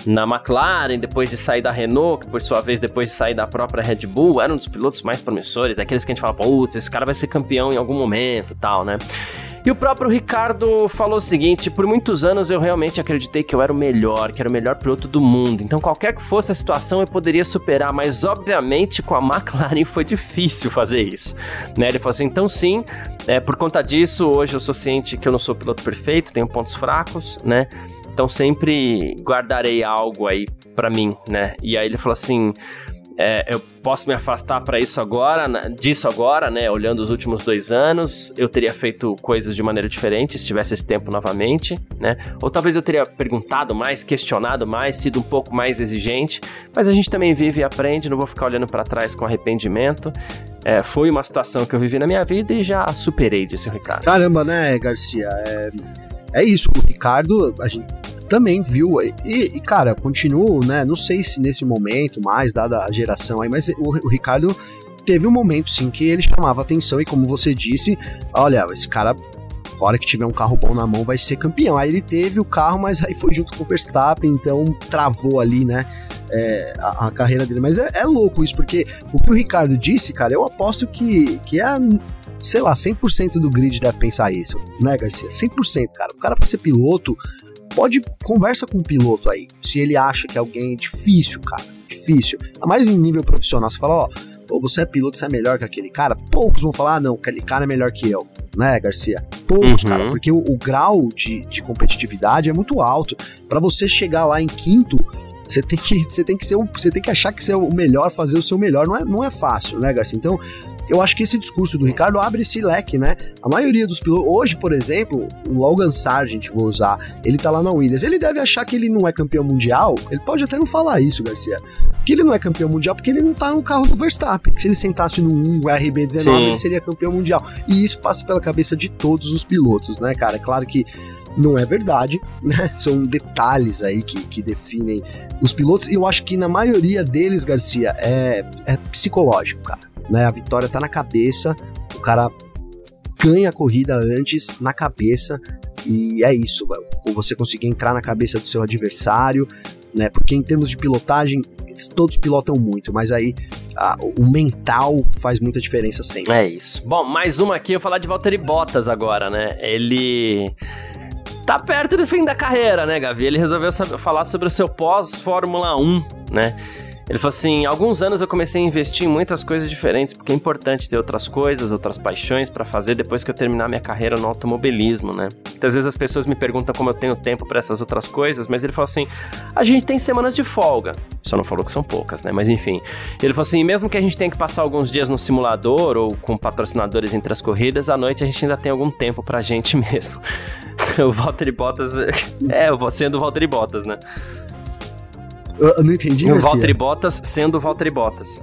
na McLaren, depois de sair da Renault, que por sua vez, depois de sair da própria Red Bull, era um dos pilotos mais promissores, daqueles que a gente fala, putz, esse cara vai ser campeão em algum momento tal, né? E o próprio Ricardo falou o seguinte: por muitos anos eu realmente acreditei que eu era o melhor, que era o melhor piloto do mundo. Então, qualquer que fosse a situação, eu poderia superar, mas obviamente com a McLaren foi difícil fazer isso. Né? Ele falou assim: então, sim, é, por conta disso, hoje eu sou ciente que eu não sou piloto perfeito, tenho pontos fracos, né? Então sempre guardarei algo aí para mim, né? E aí ele falou assim: é, eu posso me afastar para isso agora, disso agora, né? Olhando os últimos dois anos, eu teria feito coisas de maneira diferente se tivesse esse tempo novamente, né? Ou talvez eu teria perguntado mais, questionado mais, sido um pouco mais exigente. Mas a gente também vive e aprende, não vou ficar olhando para trás com arrependimento. É, foi uma situação que eu vivi na minha vida e já superei, disse o Ricardo. Caramba, né, Garcia? É é isso, o Ricardo, a gente também viu, e, e, cara, continuo, né, não sei se nesse momento mais, dada a geração aí, mas o, o Ricardo teve um momento sim que ele chamava atenção e como você disse, olha, esse cara hora que tiver um carro bom na mão vai ser campeão. Aí ele teve o carro, mas aí foi junto com o Verstappen, então travou ali, né, é, a, a, carreira dele. Mas é, é, louco isso, porque o que o Ricardo disse, cara, eu aposto que, que é sei lá, 100% do grid deve pensar isso, né, Garcia? 100%, cara. O cara pra ser piloto, pode conversa com o piloto aí, se ele acha que alguém é difícil, cara, difícil. A mais em nível profissional, você fala, ó, oh, você é piloto, você é melhor que aquele cara. Poucos vão falar, ah, não, aquele cara é melhor que eu, né, Garcia? Poucos, uhum. cara, porque o, o grau de, de, competitividade é muito alto. Para você chegar lá em quinto, você tem que, você tem que ser, você tem que achar que você é o melhor, fazer o seu melhor. Não é, não é fácil, né, Garcia? Então, eu acho que esse discurso do Ricardo abre esse leque, né? A maioria dos pilotos, hoje, por exemplo, o Logan Sargent, vou usar, ele tá lá na Williams, ele deve achar que ele não é campeão mundial, ele pode até não falar isso, Garcia, que ele não é campeão mundial porque ele não tá no carro do Verstappen, se ele sentasse no 1 RB19, Sim. ele seria campeão mundial. E isso passa pela cabeça de todos os pilotos, né, cara? É claro que não é verdade, né? São detalhes aí que, que definem os pilotos, e eu acho que na maioria deles, Garcia, é, é psicológico, cara né? A vitória tá na cabeça, o cara ganha a corrida antes na cabeça e é isso, você conseguir entrar na cabeça do seu adversário, né? Porque em termos de pilotagem, todos pilotam muito, mas aí a, o mental faz muita diferença sempre. É isso. Bom, mais uma aqui, eu vou falar de Valtteri Bottas agora, né? Ele tá perto do fim da carreira, né, Gavi? Ele resolveu falar sobre o seu pós-Fórmula 1, né? Ele falou assim: alguns anos eu comecei a investir em muitas coisas diferentes, porque é importante ter outras coisas, outras paixões para fazer depois que eu terminar minha carreira no automobilismo, né? Muitas vezes as pessoas me perguntam como eu tenho tempo para essas outras coisas, mas ele falou assim: a gente tem semanas de folga. Só não falou que são poucas, né? Mas enfim. Ele falou assim: mesmo que a gente tenha que passar alguns dias no simulador ou com patrocinadores entre as corridas, à noite a gente ainda tem algum tempo pra gente mesmo. o Valtteri Bottas. É, sendo o Valtteri Bottas, né? Eu, não entendi, O Valtteri Bottas sendo o Valtteri Bottas.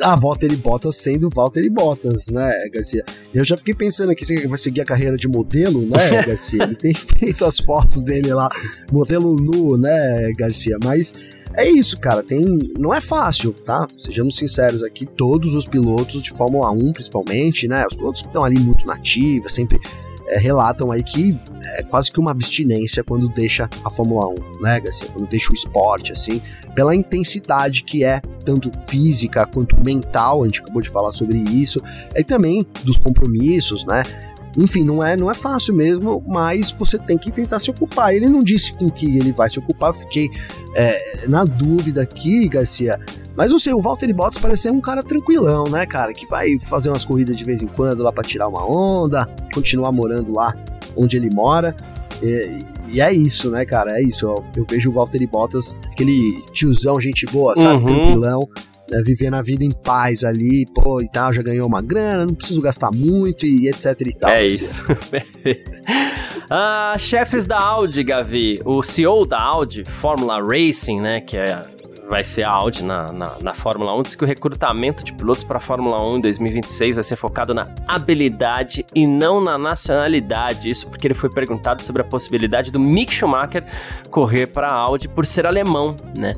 Ah, Valtteri Bottas sendo Valtteri Bottas, né, Garcia? Eu já fiquei pensando aqui ele vai seguir a carreira de modelo, né, Garcia? Ele tem feito as fotos dele lá, modelo nu, né, Garcia? Mas é isso, cara. Tem, não é fácil, tá? Sejamos sinceros aqui, todos os pilotos de Fórmula 1, principalmente, né? Os pilotos que estão ali muito nativos, sempre é, relatam aí que é quase que uma abstinência quando deixa a Fórmula 1, né, Garcia? Quando deixa o esporte, assim, pela intensidade que é, tanto física quanto mental, a gente acabou de falar sobre isso, e também dos compromissos, né? Enfim, não é, não é fácil mesmo, mas você tem que tentar se ocupar. Ele não disse com que ele vai se ocupar, eu fiquei é, na dúvida aqui, Garcia. Mas não sei, o Valtteri Bottas parece ser um cara tranquilão, né, cara? Que vai fazer umas corridas de vez em quando lá para tirar uma onda, continuar morando lá onde ele mora. E, e, é isso, né, cara? É isso. Eu, eu vejo o Valtteri Bottas, aquele tiozão, gente boa, sabe? Uhum. Tranquilão. Né, vivendo a vida em paz ali, pô, e tal, já ganhou uma grana, não preciso gastar muito e etc e tal. É isso. Ah, chefes da Audi, Gavi, o CEO da Audi, Fórmula Racing, né, que é vai ser a Audi na, na, na Fórmula 1, diz que o recrutamento de pilotos para a Fórmula 1 em 2026 vai ser focado na habilidade e não na nacionalidade. Isso porque ele foi perguntado sobre a possibilidade do Mick Schumacher correr para a Audi por ser alemão, né?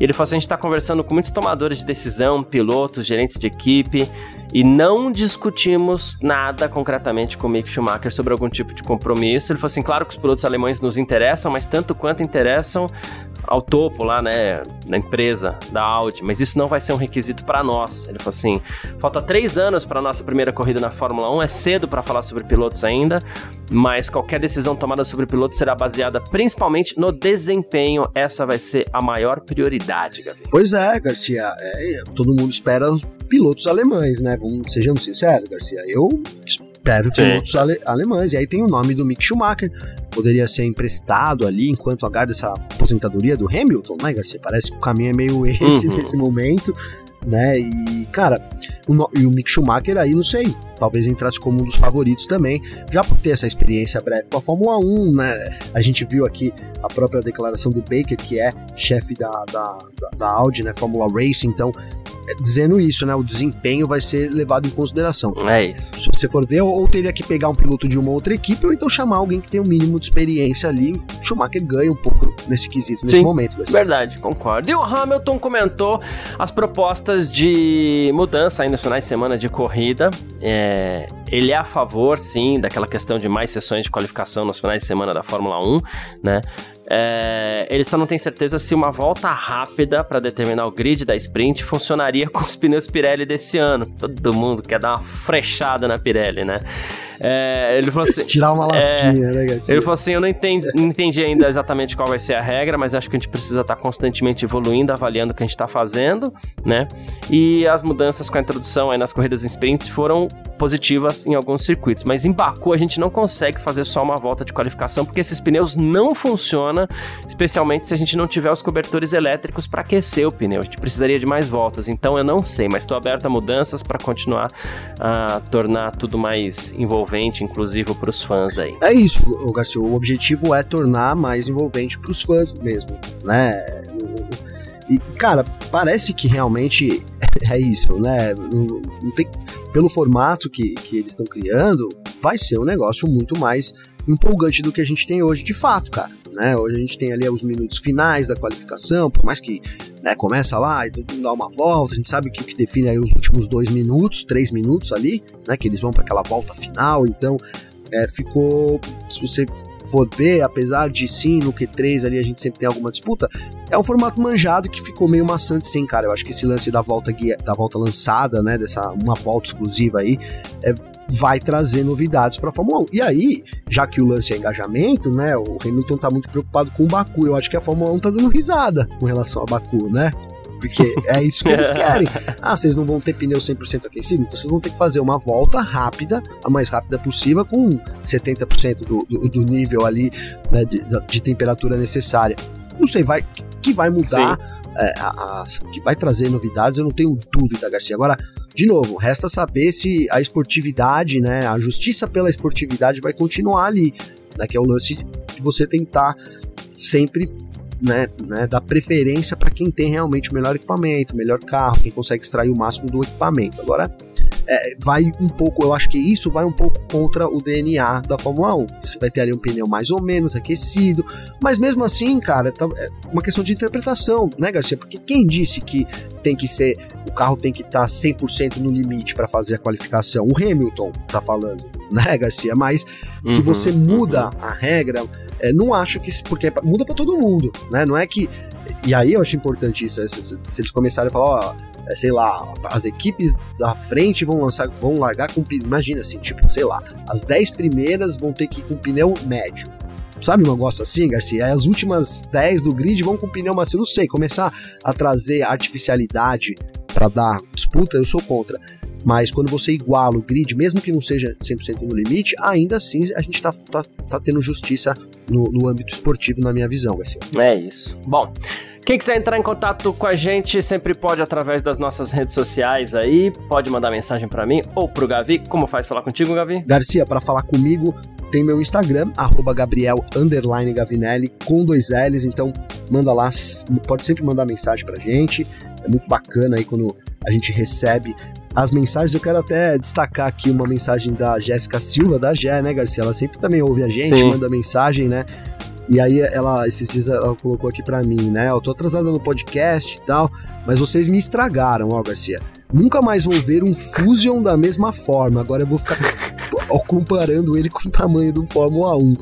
E ele falou assim: a gente está conversando com muitos tomadores de decisão, pilotos, gerentes de equipe e não discutimos nada concretamente com o Mick Schumacher sobre algum tipo de compromisso. Ele falou assim: claro que os pilotos alemães nos interessam, mas tanto quanto interessam ao topo lá, né, da empresa, da Audi, mas isso não vai ser um requisito para nós. Ele falou assim: falta três anos para nossa primeira corrida na Fórmula 1, é cedo para falar sobre pilotos ainda, mas qualquer decisão tomada sobre pilotos será baseada principalmente no desempenho. Essa vai ser a maior prioridade, Gavi. Pois é, Garcia, é, todo mundo espera pilotos alemães, né? Vamos, sejamos sinceros, Garcia. Eu espero pilotos ale, alemães. E aí tem o nome do Mick Schumacher, poderia ser emprestado ali enquanto aguarda essa aposentadoria do Hamilton, né, Garcia? Parece que o caminho é meio esse uhum. nesse momento né? E, cara, o, e o Mick Schumacher aí, não sei, talvez entrasse como um dos favoritos também, já por ter essa experiência breve com a Fórmula 1, né? A gente viu aqui a própria declaração do Baker, que é chefe da, da, da, Audi, né? Fórmula Racing, então dizendo isso, né? O desempenho vai ser levado em consideração. É isso. Se você for ver, ou, ou, teria que pegar um piloto de uma outra equipe, ou então chamar alguém que tem o um mínimo de experiência ali. O Schumacher ganha um pouco nesse quesito, nesse Sim, momento. Verdade, concordo. E o Hamilton comentou as propostas de mudança aí nos finais de semana de corrida. É, ele é a favor, sim, daquela questão de mais sessões de qualificação nos finais de semana da Fórmula 1, né? É, ele só não tem certeza se uma volta rápida para determinar o grid da sprint funcionaria com os pneus Pirelli desse ano. Todo mundo quer dar uma frechada na Pirelli, né? É, ele falou assim. Tirar uma lasquinha, é, né, Garcia? Ele falou assim: eu não entendi, não entendi ainda exatamente qual vai ser a regra, mas acho que a gente precisa estar tá constantemente evoluindo, avaliando o que a gente está fazendo, né? E as mudanças com a introdução aí nas corridas em sprints foram positivas em alguns circuitos, mas em Baku a gente não consegue fazer só uma volta de qualificação porque esses pneus não funcionam, especialmente se a gente não tiver os cobertores elétricos para aquecer o pneu. A gente precisaria de mais voltas, então eu não sei, mas estou aberto a mudanças para continuar a tornar tudo mais envolvente envolvente, inclusive para os fãs aí. É isso, Garcia. O objetivo é tornar mais envolvente para os fãs mesmo, né? E, cara, parece que realmente é isso, né? Não, não tem, pelo formato que, que eles estão criando, vai ser um negócio muito mais empolgante do que a gente tem hoje de fato, cara. Né? Hoje a gente tem ali os minutos finais da qualificação, por mais que né, começa lá e dá uma volta, a gente sabe que o que define aí os últimos dois minutos, três minutos ali, né, que eles vão para aquela volta final, então é, ficou, se você for ver, apesar de sim, no Q3 ali a gente sempre tem alguma disputa, é um formato manjado que ficou meio maçante sim, cara. Eu acho que esse lance da volta guia, da volta lançada, né, dessa uma volta exclusiva aí, é, vai trazer novidades para a Fórmula 1. E aí, já que o lance é engajamento, né, o Hamilton tá muito preocupado com o Baku. Eu acho que a Fórmula 1 tá dando risada com relação ao Baku, né? porque é isso que eles querem. Ah, vocês não vão ter pneu 100% aquecido, então vocês vão ter que fazer uma volta rápida, a mais rápida possível, com 70% do, do, do, nível ali né, de, de, temperatura necessária. Não sei, vai que vai mudar, é, a, a, que vai trazer novidades, eu não tenho dúvida, Garcia. Agora, de novo, resta saber se a esportividade, né, a justiça pela esportividade vai continuar ali, né, que é o lance de você tentar sempre né, né, dar preferência para quem tem realmente o melhor equipamento, o melhor carro, quem consegue extrair o máximo do equipamento. Agora, é, vai um pouco, eu acho que isso vai um pouco contra o DNA da Fórmula 1. Você vai ter ali um pneu mais ou menos aquecido, mas mesmo assim, cara, tá, é uma questão de interpretação, né, Garcia? Porque quem disse que tem que ser, o carro tem que estar tá 100% no limite para fazer a qualificação? O Hamilton tá falando, né, Garcia? Mas se uhum, você muda uhum. a regra, é, não acho que. Porque muda para todo mundo, né? Não é que. E aí eu acho importante isso. Se, se eles começarem a falar, ó, é, sei lá, as equipes da frente vão lançar, vão largar com. Imagina assim, tipo, sei lá, as 10 primeiras vão ter que ir com pneu médio. Sabe um negócio assim, Garcia? As últimas 10 do grid vão com pneu macio. Não sei, começar a trazer artificialidade para dar disputa, eu sou contra. Mas quando você iguala o grid, mesmo que não seja 100% no limite, ainda assim a gente tá, tá, tá tendo justiça no, no âmbito esportivo, na minha visão, Garcia. É isso. Bom. Quem quiser entrar em contato com a gente sempre pode através das nossas redes sociais aí, pode mandar mensagem para mim ou pro Gavi. Como faz falar contigo, Gavi? Garcia, para falar comigo, tem meu Instagram, arroba Gabriel Gavinelli, com dois L's, então manda lá, pode sempre mandar mensagem pra gente. É muito bacana aí quando a gente recebe as mensagens. Eu quero até destacar aqui uma mensagem da Jéssica Silva, da Gé, né, Garcia? Ela sempre também ouve a gente, Sim. manda mensagem, né? E aí ela, esses dias ela colocou aqui para mim, né? Eu tô atrasada no podcast e tal, mas vocês me estragaram, ó, Garcia. Nunca mais vou ver um Fusion da mesma forma. Agora eu vou ficar comparando ele com o tamanho do Fórmula 1.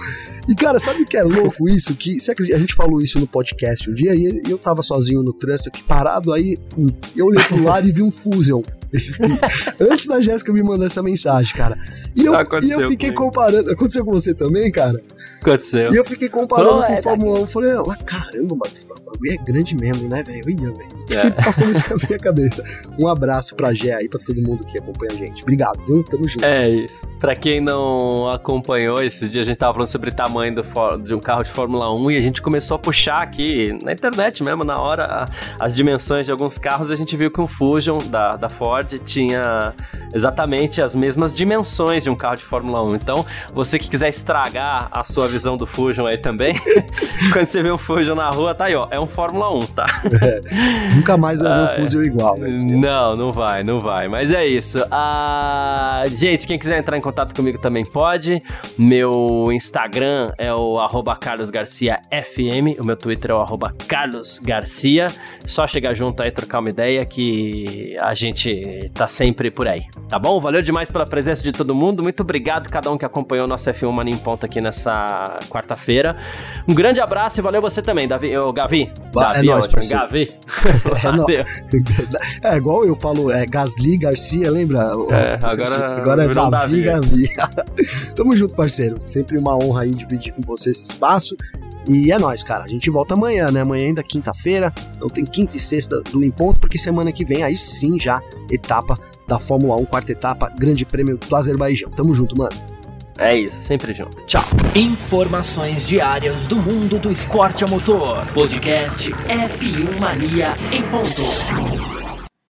E, cara, sabe o que é louco isso? Que a gente falou isso no podcast um dia e eu tava sozinho no trânsito aqui parado, aí hum, eu olhei pro lado e vi um Fusion. Esses, antes da Jéssica me mandar essa mensagem, cara. E eu, e eu fiquei comigo. comparando. Aconteceu com você também, cara? Aconteceu. E eu fiquei comparando com o é, Fórmula 1. Falei, ah, caramba, mano, o bagulho é grande mesmo, né, velho? Olha, velho. Fiquei é. passando isso na minha cabeça. Um abraço pra Gé aí, pra todo mundo que acompanha a gente. Obrigado, viu? Tamo junto. É isso. Pra quem não acompanhou, esse dia a gente tava falando sobre o tamanho do, de um carro de Fórmula 1 e a gente começou a puxar aqui na internet mesmo, na hora, as dimensões de alguns carros. A gente viu que o Fusion da, da Ford tinha exatamente as mesmas dimensões de um carro de Fórmula 1. Então, você que quiser estragar a sua visão do Fusion aí também, quando você vê um Fusion na rua, tá aí, ó. É um Fórmula 1, tá? É, nunca mais vai ver um ah, Fusion igual. Né? Não, não vai, não vai. Mas é isso. Ah, gente, quem quiser entrar em contato comigo também pode. Meu Instagram é o carlosgarciafm. O meu Twitter é o carlosgarcia. Só chegar junto aí, trocar uma ideia que a gente tá sempre por aí. Tá bom? Valeu demais pela presença de todo mundo. Muito obrigado a cada um que acompanhou o nosso F1 Mania em Ponta aqui nessa quarta-feira. Um grande abraço e valeu você também, Davi. Ô, Gavi. Ba Gavi, é nóis. Gavi. É, é, igual eu falo, é Gasly Garcia, lembra? É, agora, agora é Davi, Gavi. Tamo junto, parceiro. Sempre uma honra aí dividir com você esse espaço. E é nóis, cara. A gente volta amanhã, né? Amanhã ainda é quinta-feira. Então tem quinta e sexta do Em Ponto, porque semana que vem aí sim já etapa da Fórmula 1, quarta etapa, Grande Prêmio do Azerbaijão. Tamo junto, mano. É isso, sempre junto. Tchau. Informações diárias do mundo do esporte a motor. Podcast F1 Mania em ponto.